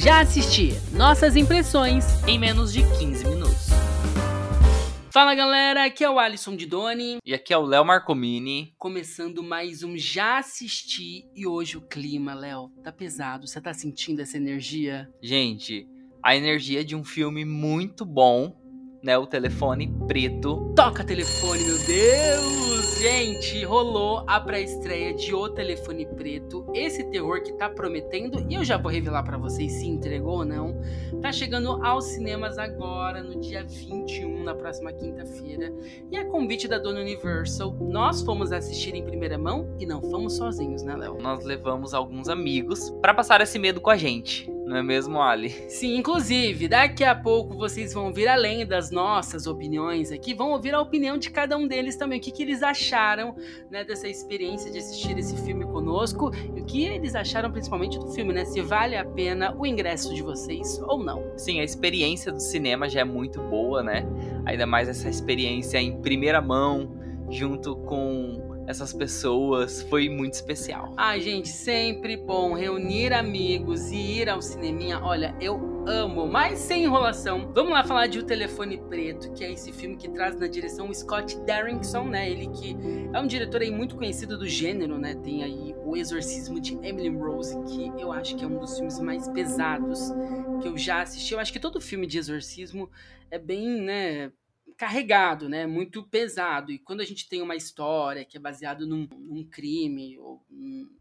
Já assisti. Nossas impressões em menos de 15 minutos. Fala galera, aqui é o Alisson de Doni. E aqui é o Léo Marcomini. Começando mais um Já Assisti. E hoje o clima, Léo, tá pesado. Você tá sentindo essa energia? Gente, a energia de um filme muito bom né? O telefone preto. Toca telefone, meu Deus! Gente, rolou a pré-estreia de O Telefone Preto. Esse terror que tá prometendo, e eu já vou revelar para vocês se entregou ou não. Tá chegando aos cinemas agora, no dia 21, na próxima quinta-feira. E a convite da Dona Universal, nós fomos assistir em primeira mão e não fomos sozinhos, né, Léo? Nós levamos alguns amigos para passar esse medo com a gente. Não é mesmo, Ali? Sim, inclusive, daqui a pouco vocês vão ouvir, além das nossas opiniões aqui, vão ouvir a opinião de cada um deles também. O que, que eles acharam né, dessa experiência de assistir esse filme conosco e o que eles acharam principalmente do filme, né? Se vale a pena o ingresso de vocês ou não. Sim, a experiência do cinema já é muito boa, né? Ainda mais essa experiência em primeira mão, junto com essas pessoas. Foi muito especial. Ai, gente, sempre bom reunir amigos e ir ao cineminha. Olha, eu amo, mas sem enrolação. Vamos lá falar de O Telefone Preto, que é esse filme que traz na direção o Scott Derrickson, né? Ele que é um diretor aí muito conhecido do gênero, né? Tem aí O Exorcismo de Emily Rose, que eu acho que é um dos filmes mais pesados que eu já assisti. Eu acho que todo filme de exorcismo é bem, né, carregado, né? Muito pesado. E quando a gente tem uma história que é baseada num, num crime, ou,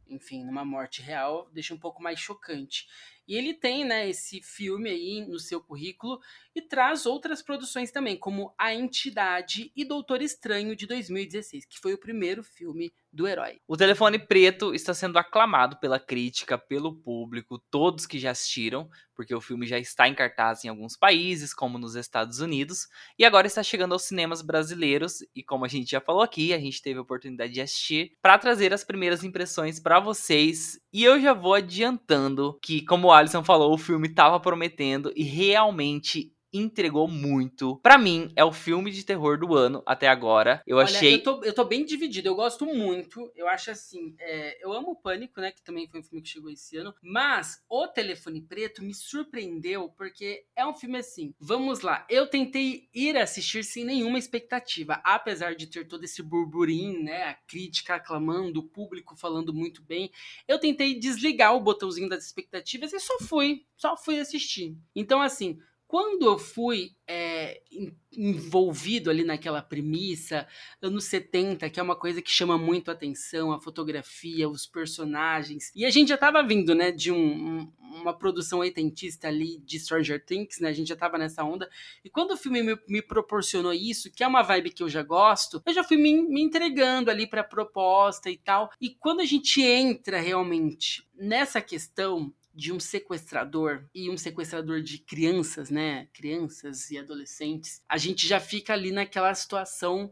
enfim, numa morte real, deixa um pouco mais chocante. E ele tem, né, esse filme aí no seu currículo e traz outras produções também, como A Entidade e Doutor Estranho de 2016, que foi o primeiro filme do herói. O Telefone Preto está sendo aclamado pela crítica, pelo público, todos que já assistiram, porque o filme já está em cartaz em alguns países, como nos Estados Unidos, e agora está chegando aos cinemas brasileiros, e como a gente já falou aqui, a gente teve a oportunidade de assistir, para trazer as primeiras impressões para vocês, e eu já vou adiantando que, como o Alisson falou, o filme estava prometendo e realmente entregou muito. Para mim, é o filme de terror do ano até agora. Eu Olha, achei. Eu tô, eu tô bem dividido, eu gosto muito. Eu acho assim. É, eu amo o Pânico, né? Que também foi um filme que chegou esse ano. Mas O Telefone Preto me surpreendeu, porque é um filme assim. Vamos lá. Eu tentei ir assistir sem nenhuma expectativa. Apesar de ter todo esse burburinho, né? A crítica aclamando, o público falando muito bem. Eu tentei desligar o botãozinho das expectativas e só fui. Só fui assistir. Então, assim. Quando eu fui é, envolvido ali naquela premissa, anos 70, que é uma coisa que chama muito a atenção, a fotografia, os personagens. E a gente já estava vindo, né, de um, um, uma produção oitentista ali de Stranger Things, né, a gente já estava nessa onda. E quando o filme me, me, proporcionou isso, que é uma vibe que eu já gosto, eu já fui me, me entregando ali para a proposta e tal. E quando a gente entra realmente nessa questão de um sequestrador e um sequestrador de crianças, né? Crianças e adolescentes, a gente já fica ali naquela situação.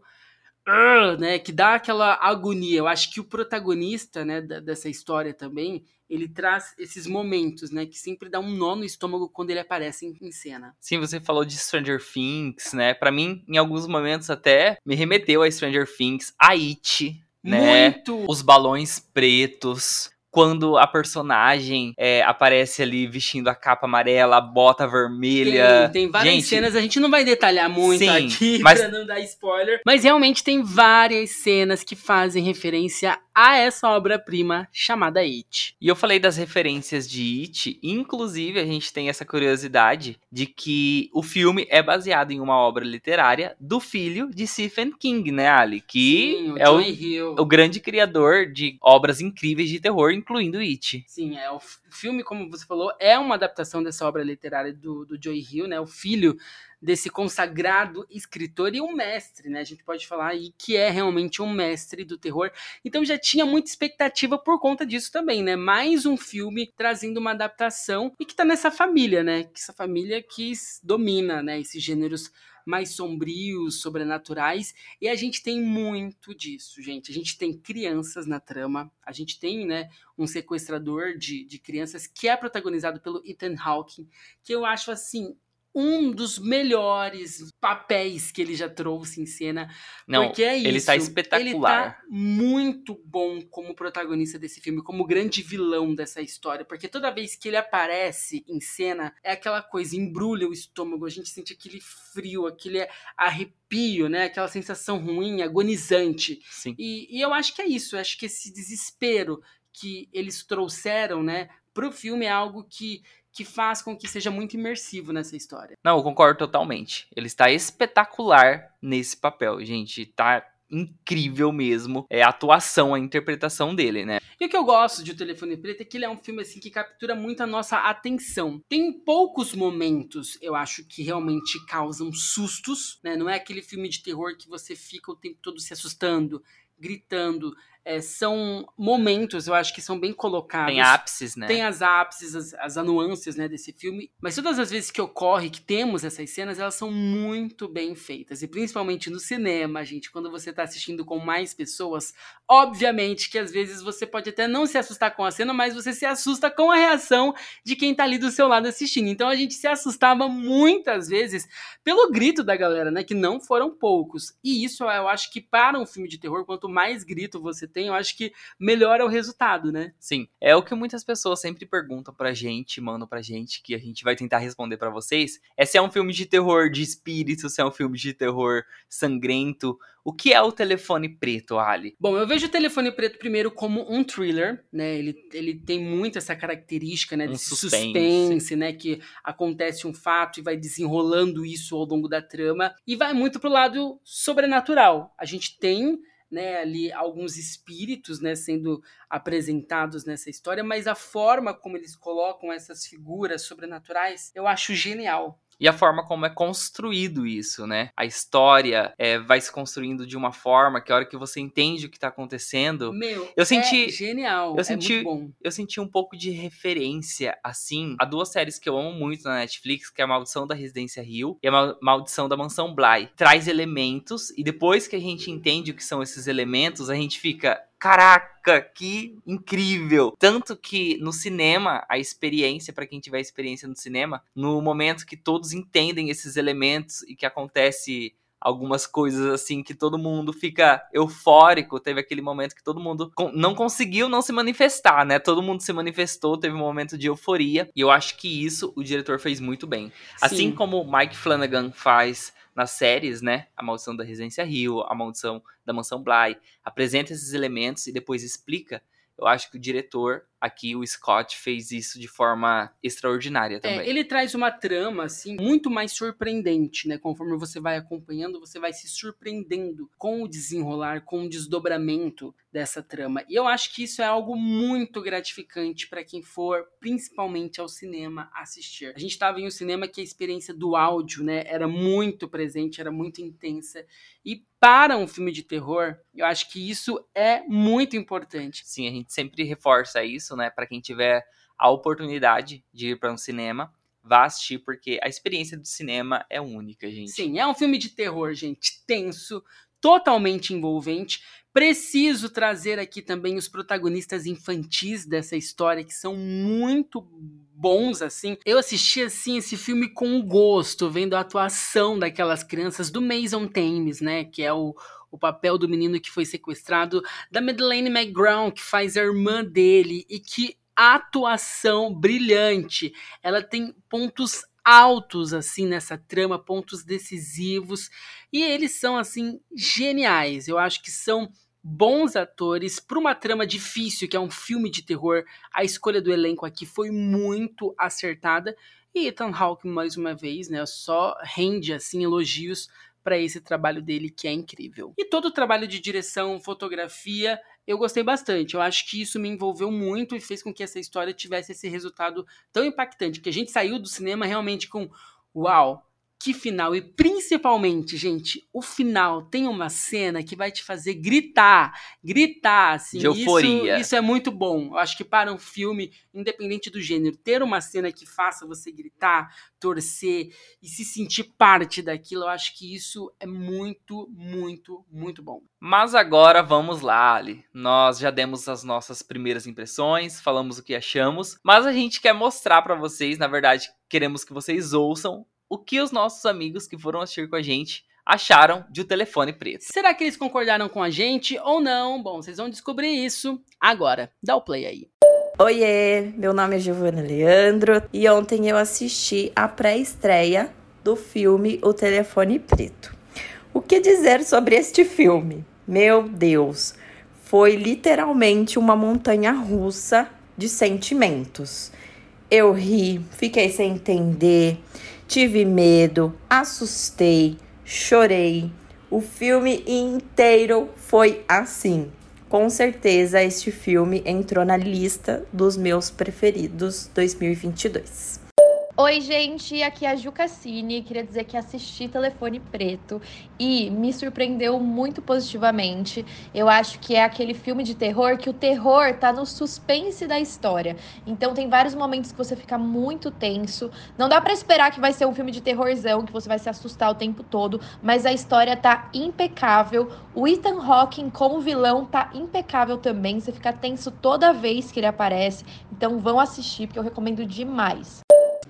Uh, né, que dá aquela agonia. Eu acho que o protagonista, né, dessa história também, ele traz esses momentos, né, que sempre dá um nó no estômago quando ele aparece em, em cena. Sim, você falou de Stranger Things, né? Para mim, em alguns momentos até me remeteu a Stranger Things, a It, né? Muito. Os balões pretos, quando a personagem é, aparece ali vestindo a capa amarela, a bota vermelha. Tem, tem várias gente, cenas, a gente não vai detalhar muito sim, aqui mas... pra não dar spoiler. Mas realmente tem várias cenas que fazem referência a essa obra-prima chamada It. E eu falei das referências de It, inclusive a gente tem essa curiosidade de que o filme é baseado em uma obra literária do filho de Stephen King, né, Ali? Que Sim, o é o, o grande criador de obras incríveis de terror, incluindo It. Sim, é o filme, como você falou, é uma adaptação dessa obra literária do, do Joy Hill, né? O filho desse consagrado escritor e um mestre, né? A gente pode falar aí que é realmente um mestre do terror. Então já tinha muita expectativa por conta disso também, né? Mais um filme trazendo uma adaptação e que tá nessa família, né? Que essa família que domina, né? Esses gêneros mais sombrios, sobrenaturais, e a gente tem muito disso, gente. A gente tem crianças na trama, a gente tem, né, um sequestrador de, de crianças que é protagonizado pelo Ethan Hawke, que eu acho, assim, um dos melhores papéis que ele já trouxe em cena. Não, porque é isso. ele tá espetacular. Ele tá muito bom como protagonista desse filme, como grande vilão dessa história. Porque toda vez que ele aparece em cena, é aquela coisa, embrulha o estômago, a gente sente aquele frio, aquele arrepio, né? Aquela sensação ruim, agonizante. Sim. E, e eu acho que é isso, eu acho que esse desespero que eles trouxeram, né, pro filme é algo que que faz com que seja muito imersivo nessa história. Não, eu concordo totalmente. Ele está espetacular nesse papel, gente. Tá incrível mesmo. É a atuação, a interpretação dele, né? E o que eu gosto de O Telefone Preto é que ele é um filme assim que captura muito a nossa atenção. Tem poucos momentos, eu acho, que realmente causam sustos, né? Não é aquele filme de terror que você fica o tempo todo se assustando, gritando. É, são momentos, eu acho que são bem colocados. Tem ápices, né? Tem as ápices, as, as anuâncias né, desse filme. Mas todas as vezes que ocorre, que temos essas cenas, elas são muito bem feitas. E principalmente no cinema, gente, quando você está assistindo com mais pessoas, obviamente que às vezes você pode até não se assustar com a cena, mas você se assusta com a reação de quem está ali do seu lado assistindo. Então a gente se assustava muitas vezes pelo grito da galera, né? Que não foram poucos. E isso eu acho que para um filme de terror, quanto mais grito você tem, eu acho que melhora o resultado, né? Sim, é o que muitas pessoas sempre perguntam pra gente, mandam pra gente, que a gente vai tentar responder para vocês, é se é um filme de terror de espírito, se é um filme de terror sangrento. O que é o Telefone Preto, Ali? Bom, eu vejo o Telefone Preto primeiro como um thriller, né? Ele, ele tem muito essa característica, né? Um Desse suspense. suspense, né? Que acontece um fato e vai desenrolando isso ao longo da trama. E vai muito pro lado sobrenatural. A gente tem né, ali alguns espíritos, né, sendo apresentados nessa história, mas a forma como eles colocam essas figuras sobrenaturais, eu acho genial. E a forma como é construído isso, né? A história é, vai se construindo de uma forma que a hora que você entende o que tá acontecendo, Meu, Eu senti- é genial, eu é senti- muito bom. eu senti um pouco de referência, assim, a duas séries que eu amo muito na Netflix, que é a Maldição da Residência Hill e a Mal- Maldição da Mansão Bly. Traz elementos, e depois que a gente entende o que são esses elementos, a gente fica. Caraca, que incrível! Tanto que no cinema, a experiência, para quem tiver experiência no cinema, no momento que todos entendem esses elementos e que acontece algumas coisas assim que todo mundo fica eufórico. Teve aquele momento que todo mundo não conseguiu não se manifestar, né? Todo mundo se manifestou, teve um momento de euforia. E eu acho que isso o diretor fez muito bem. Assim Sim. como o Mike Flanagan faz nas séries, né? A Maldição da Residência Rio, A Maldição da Mansão Bly, apresenta esses elementos e depois explica. Eu acho que o diretor aqui, o Scott, fez isso de forma extraordinária também. É, ele traz uma trama, assim, muito mais surpreendente, né? Conforme você vai acompanhando, você vai se surpreendendo com o desenrolar, com o desdobramento dessa trama. E eu acho que isso é algo muito gratificante para quem for, principalmente ao cinema, assistir. A gente estava em um cinema que a experiência do áudio, né, era muito presente, era muito intensa. E para um filme de terror, eu acho que isso é muito importante. Sim, a gente sempre reforça isso, né? Pra quem tiver a oportunidade de ir pra um cinema, vá assistir, porque a experiência do cinema é única, gente. Sim, é um filme de terror, gente, tenso, totalmente envolvente. Preciso trazer aqui também os protagonistas infantis dessa história, que são muito bons, assim. Eu assisti, assim, esse filme com gosto, vendo a atuação daquelas crianças do Mason Thames, né, que é o, o papel do menino que foi sequestrado, da Madeleine McGraw, que faz a irmã dele, e que atuação brilhante. Ela tem pontos altos assim nessa trama, pontos decisivos, e eles são assim geniais. Eu acho que são bons atores para uma trama difícil, que é um filme de terror. A escolha do elenco aqui foi muito acertada. E Ethan Hawke mais uma vez, né, só rende assim elogios para esse trabalho dele que é incrível. E todo o trabalho de direção, fotografia, eu gostei bastante. Eu acho que isso me envolveu muito e fez com que essa história tivesse esse resultado tão impactante, que a gente saiu do cinema realmente com uau, que final! E principalmente, gente, o final tem uma cena que vai te fazer gritar, gritar, assim. De euforia. Isso, isso é muito bom. Eu acho que para um filme, independente do gênero, ter uma cena que faça você gritar, torcer e se sentir parte daquilo, eu acho que isso é muito, muito, muito bom. Mas agora vamos lá, Ali. Nós já demos as nossas primeiras impressões, falamos o que achamos, mas a gente quer mostrar pra vocês, na verdade, queremos que vocês ouçam o que os nossos amigos que foram assistir com a gente acharam de O Telefone Preto. Será que eles concordaram com a gente ou não? Bom, vocês vão descobrir isso agora. Dá o play aí. Oiê, meu nome é Giovana Leandro e ontem eu assisti a pré-estreia do filme O Telefone Preto. O que dizer sobre este filme? Meu Deus, foi literalmente uma montanha russa de sentimentos. Eu ri, fiquei sem entender, tive medo, assustei, chorei. O filme inteiro foi assim. Com certeza este filme entrou na lista dos meus preferidos 2022. Oi, gente, aqui é a Ju Cassini. Queria dizer que assisti Telefone Preto e me surpreendeu muito positivamente. Eu acho que é aquele filme de terror que o terror tá no suspense da história. Então tem vários momentos que você fica muito tenso. Não dá para esperar que vai ser um filme de terrorzão, que você vai se assustar o tempo todo, mas a história tá impecável. O Ethan Hawking como vilão tá impecável também. Você fica tenso toda vez que ele aparece. Então vão assistir porque eu recomendo demais.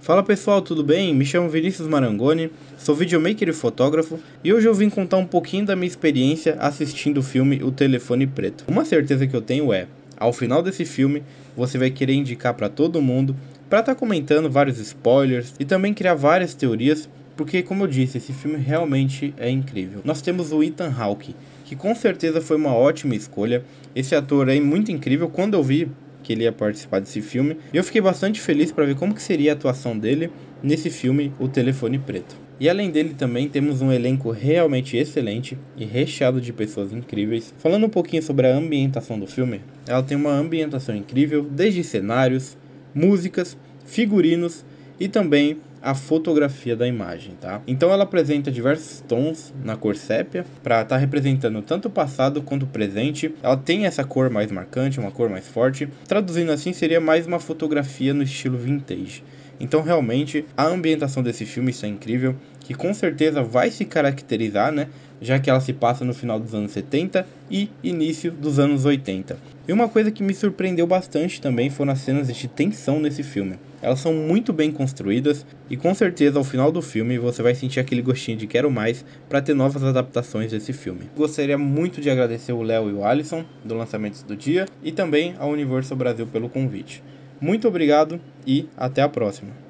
Fala pessoal, tudo bem? Me chamo Vinícius Marangoni, sou videomaker e fotógrafo e hoje eu vim contar um pouquinho da minha experiência assistindo o filme O Telefone Preto. Uma certeza que eu tenho é, ao final desse filme, você vai querer indicar para todo mundo para estar tá comentando vários spoilers e também criar várias teorias, porque como eu disse, esse filme realmente é incrível. Nós temos o Ethan Hawke, que com certeza foi uma ótima escolha. Esse ator é muito incrível. Quando eu vi que ele ia participar desse filme. E eu fiquei bastante feliz para ver como que seria a atuação dele nesse filme O Telefone Preto. E além dele também temos um elenco realmente excelente e recheado de pessoas incríveis. Falando um pouquinho sobre a ambientação do filme, ela tem uma ambientação incrível, desde cenários, músicas, figurinos e também a fotografia da imagem, tá? Então ela apresenta diversos tons na cor sépia para estar tá representando tanto o passado quanto o presente. Ela tem essa cor mais marcante, uma cor mais forte. Traduzindo assim, seria mais uma fotografia no estilo vintage. Então realmente a ambientação desse filme está incrível, que com certeza vai se caracterizar, né? Já que ela se passa no final dos anos 70 e início dos anos 80. E uma coisa que me surpreendeu bastante também foram as cenas de tensão nesse filme. Elas são muito bem construídas e com certeza ao final do filme você vai sentir aquele gostinho de quero mais para ter novas adaptações desse filme. Gostaria muito de agradecer o Léo e o Alisson do lançamento do dia e também ao Universo Brasil pelo convite. Muito obrigado e até a próxima.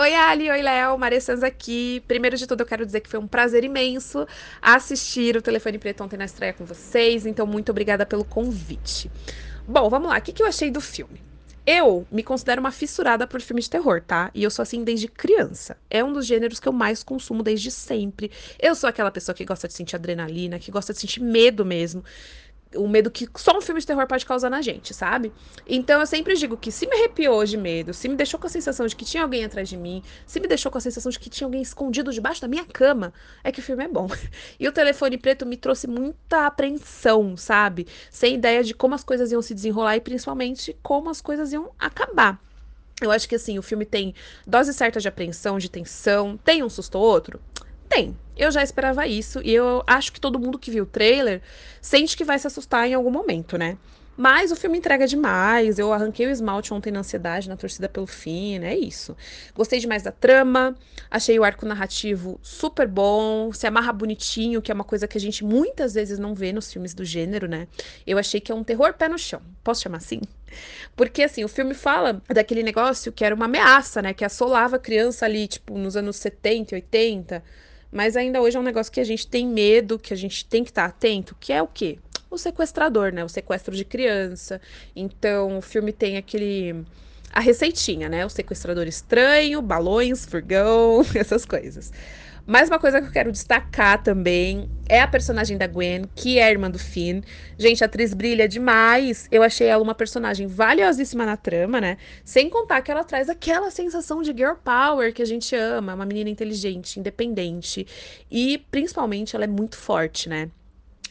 Oi, Ali, oi, Léo, Maria aqui. Primeiro de tudo, eu quero dizer que foi um prazer imenso assistir o Telefone Preto ontem na estreia com vocês, então muito obrigada pelo convite. Bom, vamos lá, o que, que eu achei do filme? Eu me considero uma fissurada por filme de terror, tá? E eu sou assim desde criança. É um dos gêneros que eu mais consumo desde sempre. Eu sou aquela pessoa que gosta de sentir adrenalina, que gosta de sentir medo mesmo o medo que só um filme de terror pode causar na gente, sabe? Então eu sempre digo que se me arrepiou de medo, se me deixou com a sensação de que tinha alguém atrás de mim, se me deixou com a sensação de que tinha alguém escondido debaixo da minha cama, é que o filme é bom. E o telefone preto me trouxe muita apreensão, sabe? Sem ideia de como as coisas iam se desenrolar e principalmente como as coisas iam acabar. Eu acho que assim, o filme tem dose certa de apreensão, de tensão, tem um susto ou outro? Tem. Eu já esperava isso e eu acho que todo mundo que viu o trailer sente que vai se assustar em algum momento, né? Mas o filme entrega demais. Eu arranquei o esmalte ontem na ansiedade, na torcida pelo fim, né? É isso. Gostei demais da trama. Achei o arco narrativo super bom. Se amarra bonitinho, que é uma coisa que a gente muitas vezes não vê nos filmes do gênero, né? Eu achei que é um terror pé no chão. Posso chamar assim? Porque, assim, o filme fala daquele negócio que era uma ameaça, né? Que assolava a criança ali, tipo, nos anos 70 e 80 mas ainda hoje é um negócio que a gente tem medo, que a gente tem que estar atento, que é o quê? O sequestrador, né? O sequestro de criança. Então, o filme tem aquele a receitinha, né? O sequestrador estranho, balões, furgão, essas coisas. Mais uma coisa que eu quero destacar também é a personagem da Gwen, que é a irmã do Finn. Gente, a atriz brilha demais. Eu achei ela uma personagem valiosíssima na trama, né? Sem contar que ela traz aquela sensação de girl power que a gente ama, uma menina inteligente, independente e principalmente ela é muito forte, né?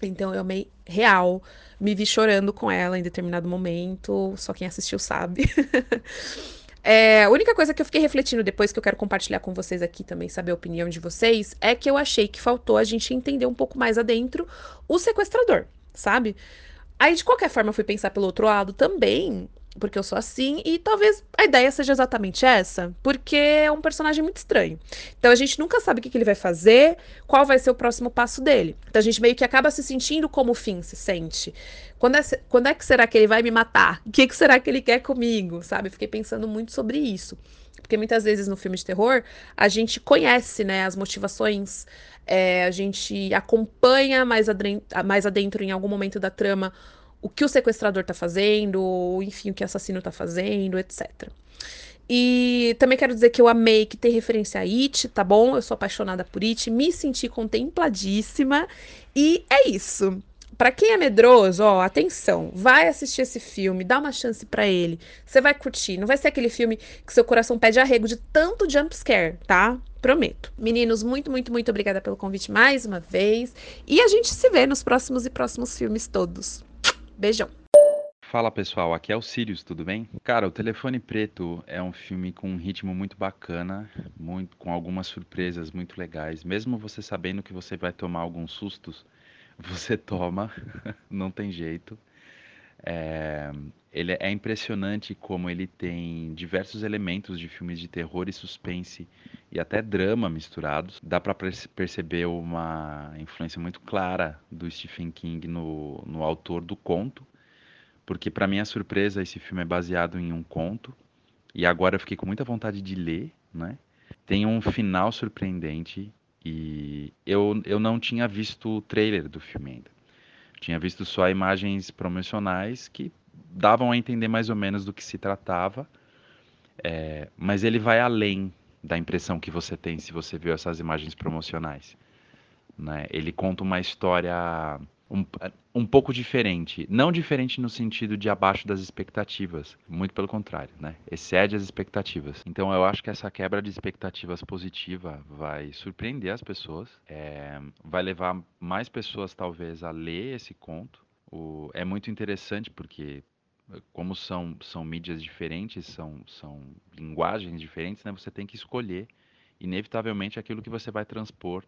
Então eu amei real, me vi chorando com ela em determinado momento, só quem assistiu sabe. É, a única coisa que eu fiquei refletindo depois, que eu quero compartilhar com vocês aqui também, saber a opinião de vocês, é que eu achei que faltou a gente entender um pouco mais adentro o sequestrador, sabe? Aí, de qualquer forma, eu fui pensar pelo outro lado também. Porque eu sou assim, e talvez a ideia seja exatamente essa, porque é um personagem muito estranho. Então a gente nunca sabe o que, que ele vai fazer, qual vai ser o próximo passo dele. Então a gente meio que acaba se sentindo como o fim se sente. Quando é, quando é que será que ele vai me matar? O que, que será que ele quer comigo? Sabe? Fiquei pensando muito sobre isso. Porque muitas vezes no filme de terror a gente conhece né, as motivações, é, a gente acompanha mais adentro, mais adentro em algum momento da trama o que o sequestrador tá fazendo, ou enfim, o que o assassino tá fazendo, etc. E também quero dizer que eu amei que tem referência a It, tá bom? Eu sou apaixonada por It, me senti contempladíssima. E é isso. Para quem é medroso, ó, atenção, vai assistir esse filme, dá uma chance para ele. Você vai curtir, não vai ser aquele filme que seu coração pede arrego de tanto jump scare, tá? Prometo. Meninos, muito, muito, muito obrigada pelo convite mais uma vez. E a gente se vê nos próximos e próximos filmes todos. Beijão. Fala pessoal, aqui é o Sirius, tudo bem? Cara, o Telefone Preto é um filme com um ritmo muito bacana, muito, com algumas surpresas muito legais. Mesmo você sabendo que você vai tomar alguns sustos, você toma, não tem jeito. É, ele é impressionante como ele tem diversos elementos de filmes de terror e suspense e até drama misturados. Dá para perceber uma influência muito clara do Stephen King no, no autor do conto, porque para minha surpresa esse filme é baseado em um conto e agora eu fiquei com muita vontade de ler, né? Tem um final surpreendente e eu, eu não tinha visto o trailer do filme ainda. Tinha visto só imagens promocionais que davam a entender mais ou menos do que se tratava, é, mas ele vai além da impressão que você tem se você viu essas imagens promocionais. Né? Ele conta uma história um, um pouco diferente. Não diferente no sentido de abaixo das expectativas. Muito pelo contrário, né? Excede as expectativas. Então eu acho que essa quebra de expectativas positiva vai surpreender as pessoas. É, vai levar mais pessoas, talvez, a ler esse conto. O, é muito interessante porque como são, são mídias diferentes, são, são linguagens diferentes, né, você tem que escolher, inevitavelmente, aquilo que você vai transpor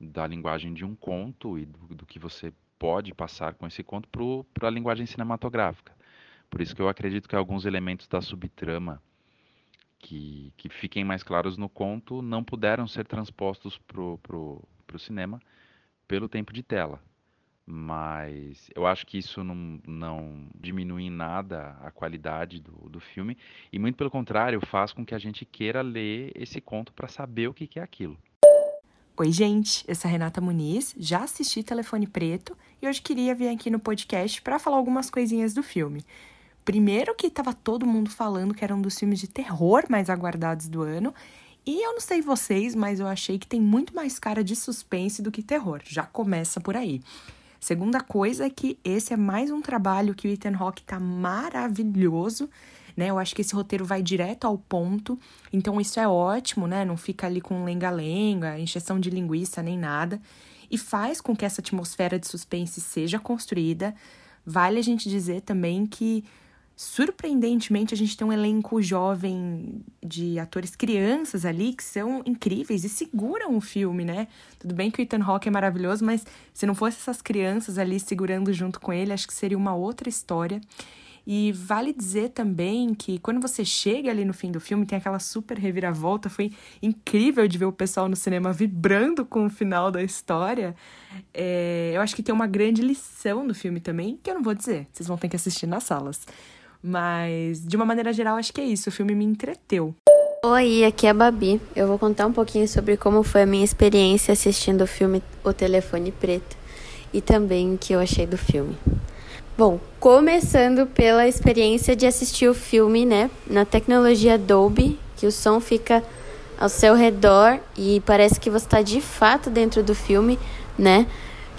da linguagem de um conto e do, do que você pode passar com esse conto para a linguagem cinematográfica. Por isso que eu acredito que alguns elementos da subtrama que, que fiquem mais claros no conto não puderam ser transpostos para o cinema pelo tempo de tela mas eu acho que isso não, não diminui em nada a qualidade do, do filme e muito pelo contrário faz com que a gente queira ler esse conto para saber o que, que é aquilo. Oi, gente, eu sou a Renata Muniz, já assisti Telefone Preto e hoje queria vir aqui no podcast para falar algumas coisinhas do filme. Primeiro que estava todo mundo falando que era um dos filmes de terror mais aguardados do ano, e eu não sei vocês, mas eu achei que tem muito mais cara de suspense do que terror. Já começa por aí. Segunda coisa é que esse é mais um trabalho que o Ethan Hawke tá maravilhoso, né? Eu acho que esse roteiro vai direto ao ponto, então isso é ótimo, né? Não fica ali com lenga-lenga, encheção de linguiça nem nada, e faz com que essa atmosfera de suspense seja construída. Vale a gente dizer também que surpreendentemente, a gente tem um elenco jovem de atores crianças ali que são incríveis e seguram o filme, né? Tudo bem que o Ethan Hawke é maravilhoso, mas se não fosse essas crianças ali segurando junto com ele, acho que seria uma outra história. E vale dizer também que quando você chega ali no fim do filme, tem aquela super reviravolta. Foi incrível de ver o pessoal no cinema vibrando com o final da história. É, eu acho que tem uma grande lição no filme também, que eu não vou dizer, vocês vão ter que assistir nas salas. Mas, de uma maneira geral, acho que é isso. O filme me entreteu. Oi, aqui é a Babi. Eu vou contar um pouquinho sobre como foi a minha experiência assistindo o filme O Telefone Preto e também o que eu achei do filme. Bom, começando pela experiência de assistir o filme, né, na tecnologia Dolby, que o som fica ao seu redor e parece que você está de fato dentro do filme, né?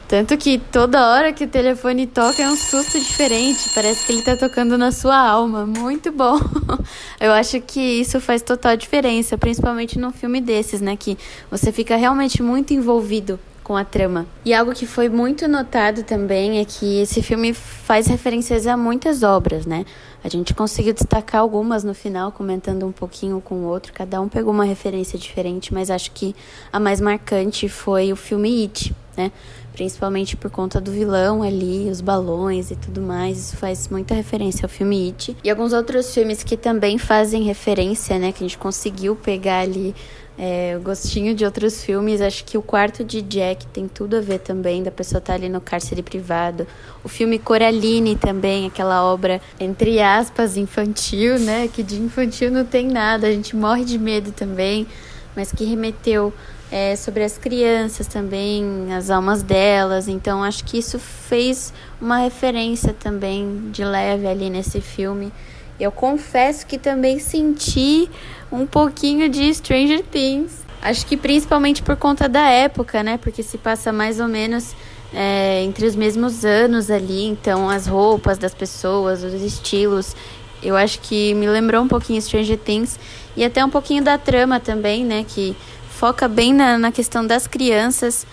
Tanto que toda hora que o telefone toca é um susto diferente, parece que ele tá tocando na sua alma. Muito bom. Eu acho que isso faz total diferença, principalmente num filme desses, né, que você fica realmente muito envolvido com a trama. E algo que foi muito notado também é que esse filme faz referências a muitas obras, né? A gente conseguiu destacar algumas no final, comentando um pouquinho com o outro, cada um pegou uma referência diferente, mas acho que a mais marcante foi o filme It né? Principalmente por conta do vilão ali, os balões e tudo mais. Isso faz muita referência ao filme It. E alguns outros filmes que também fazem referência, né? Que a gente conseguiu pegar ali é, o gostinho de outros filmes. Acho que o quarto de Jack tem tudo a ver também, da pessoa estar tá ali no cárcere privado. O filme Coraline também, aquela obra, entre aspas, infantil, né? Que de infantil não tem nada, a gente morre de medo também, mas que remeteu é, sobre as crianças também, as almas delas. Então acho que isso fez uma referência também de leve ali nesse filme. Eu confesso que também senti um pouquinho de Stranger Things. Acho que principalmente por conta da época, né? Porque se passa mais ou menos é, entre os mesmos anos ali. Então as roupas das pessoas, os estilos. Eu acho que me lembrou um pouquinho Stranger Things. E até um pouquinho da trama também, né? Que foca bem na, na questão das crianças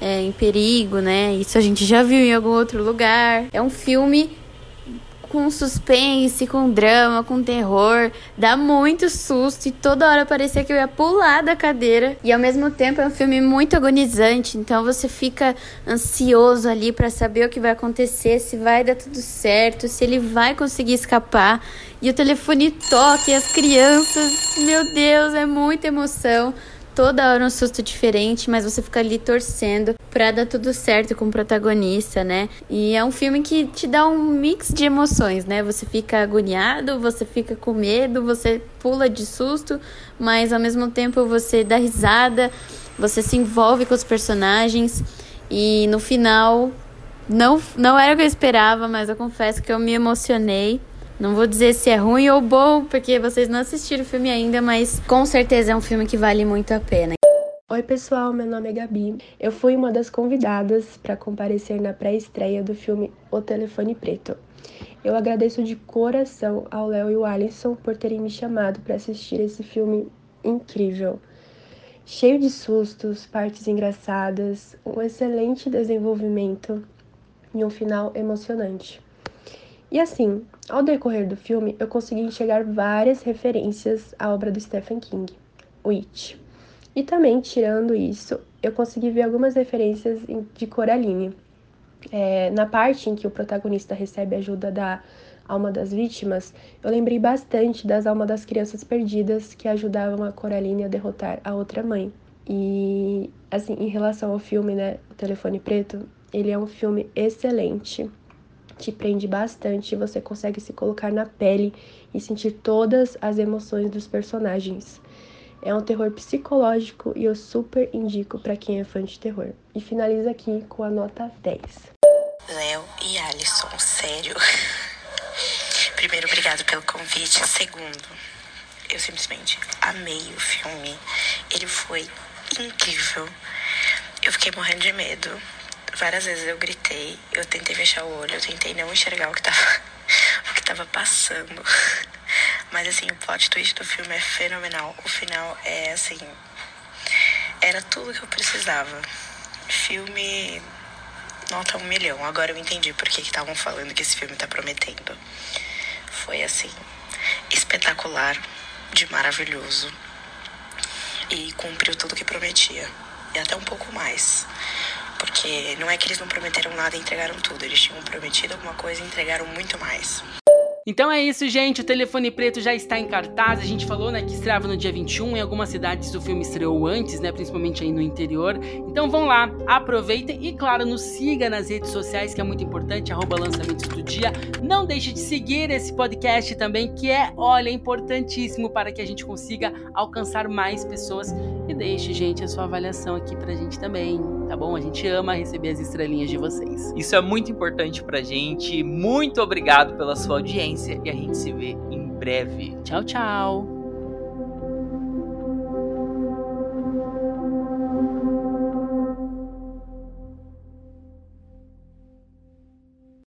é, em perigo, né? Isso a gente já viu em algum outro lugar. É um filme com suspense, com drama, com terror, dá muito susto e toda hora parecia que eu ia pular da cadeira. E ao mesmo tempo é um filme muito agonizante, então você fica ansioso ali para saber o que vai acontecer, se vai dar tudo certo, se ele vai conseguir escapar. E o telefone toca e as crianças, meu Deus, é muita emoção toda hora um susto diferente, mas você fica ali torcendo pra dar tudo certo com o protagonista, né? E é um filme que te dá um mix de emoções, né? Você fica agoniado, você fica com medo, você pula de susto, mas ao mesmo tempo você dá risada, você se envolve com os personagens e no final não, não era o que eu esperava, mas eu confesso que eu me emocionei. Não vou dizer se é ruim ou bom, porque vocês não assistiram o filme ainda, mas com certeza é um filme que vale muito a pena. Oi, pessoal, meu nome é Gabi. Eu fui uma das convidadas para comparecer na pré-estreia do filme O Telefone Preto. Eu agradeço de coração ao Léo e o Alisson por terem me chamado para assistir esse filme incrível. Cheio de sustos, partes engraçadas, um excelente desenvolvimento e um final emocionante. E assim, ao decorrer do filme, eu consegui enxergar várias referências à obra do Stephen King, It. E também, tirando isso, eu consegui ver algumas referências de Coraline. É, na parte em que o protagonista recebe ajuda da alma das vítimas, eu lembrei bastante das almas das crianças perdidas que ajudavam a Coraline a derrotar a outra mãe. E, assim, em relação ao filme, né, O Telefone Preto, ele é um filme excelente te prende bastante, você consegue se colocar na pele e sentir todas as emoções dos personagens. É um terror psicológico e eu super indico para quem é fã de terror. E finaliza aqui com a nota 10. Léo e Alisson, sério. Primeiro, obrigado pelo convite. Segundo, eu simplesmente amei o filme. Ele foi incrível. Eu fiquei morrendo de medo Várias vezes eu gritei, eu tentei fechar o olho, eu tentei não enxergar o que tava, o que tava passando. Mas assim, o plot twist do filme é fenomenal. O final é assim. Era tudo que eu precisava. Filme nota um milhão. Agora eu entendi por que estavam falando que esse filme tá prometendo. Foi assim, espetacular, de maravilhoso. E cumpriu tudo que prometia. E até um pouco mais. Porque não é que eles não prometeram nada e entregaram tudo. Eles tinham prometido alguma coisa e entregaram muito mais. Então é isso, gente. O Telefone Preto já está em cartaz. A gente falou, né, que estreava no dia 21. Em algumas cidades o filme estreou antes, né, principalmente aí no interior. Então vão lá, aproveitem e, claro, nos siga nas redes sociais, que é muito importante, arroba lançamentos do dia. Não deixe de seguir esse podcast também, que é, olha, importantíssimo para que a gente consiga alcançar mais pessoas. E deixe, gente, a sua avaliação aqui pra gente também, tá bom? A gente ama receber as estrelinhas de vocês. Isso é muito importante pra gente. Muito obrigado pela sua e a gente se vê em breve. Tchau, tchau!